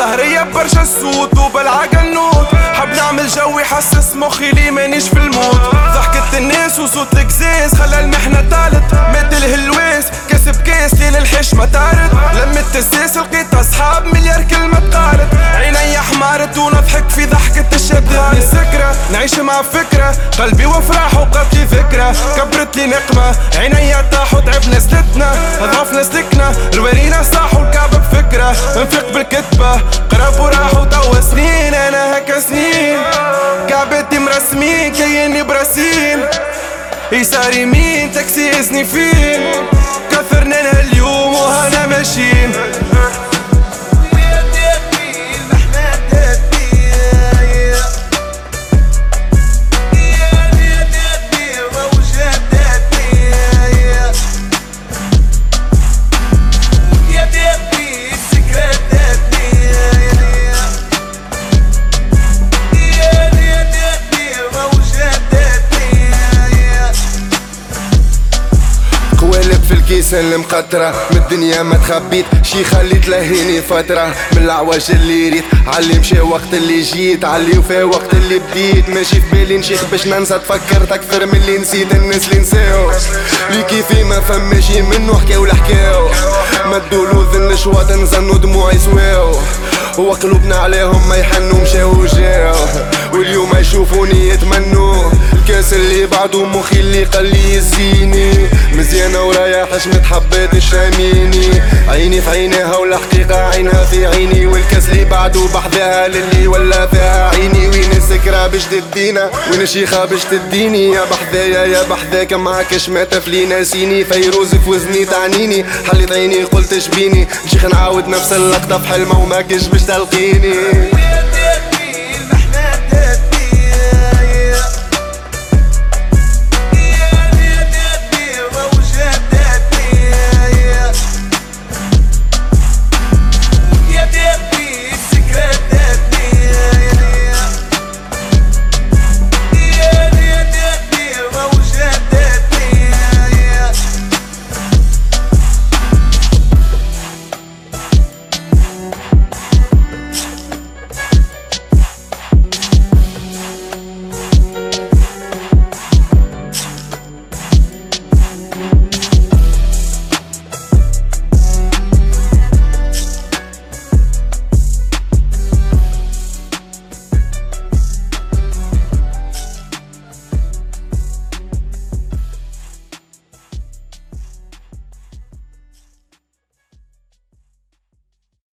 سهرية برشا السود وبالعقل نوت حب نعمل جو يحسس مخي لي مانيش في الموت ضحكة الناس وصوت الكزاز خلى المحنة تالت. مات الهلواس كاس ليل الحشمة تارد لمت الساس لقيت أصحاب مليار كلمة قالت عيني حمارت ونضحك في ضحكة الشدة سكرة نعيش مع فكرة. قلبي وفرح وبقات لي ذكرى. كبرت لي نقمة عيني طاحوا تعبنا سلتنا ضعفنا سلكنا بفكرة نفيق بالكتبة قرب وراحوا توا سنين. أنا هكا سنين. كعبتي مرسمين كياني براسين. يسار يمين تاكسي يزني فين؟ كثرنا اليوم وهنا ماشيين. في الكيسة المقطرة من الدنيا ما تخبيت شي خلي تلهيني فترة. من العواج اللي ريت علي مشى وقت اللي جيت. علي وفا وقت اللي بديت. ماشي في بالي نشيخ باش ننسى. تفكرت أكثر من اللي نسيت. الناس اللي نساو لي كيفي ما فماشي منو حكاو لحكاو مدوا الاذن الشواط نزنوا دموعي سواو هو قلوبنا عليهم ما يحنوا مشاو وجاو واليوم يشوفوني يتمنوا. الكاس اللي بعده مخي اللي قال لي يزيني مزيانة ورايا حشمة حبات الشاميني عيني في عينيها والحقيقة عينها في عيني. والكاس اللي بعده بحذاها للي ولا فيها عيني. وين السكرة باش تدينا؟ وين الشيخة باش تديني؟ يا بحذايا يا بحذاك معاك ما تفلي ناسيني فيروز في وزني تعنيني. حليت عيني قلت شبيني. شيخ نعاود نفس اللقطة في حلمة وما كش باش تلقيني.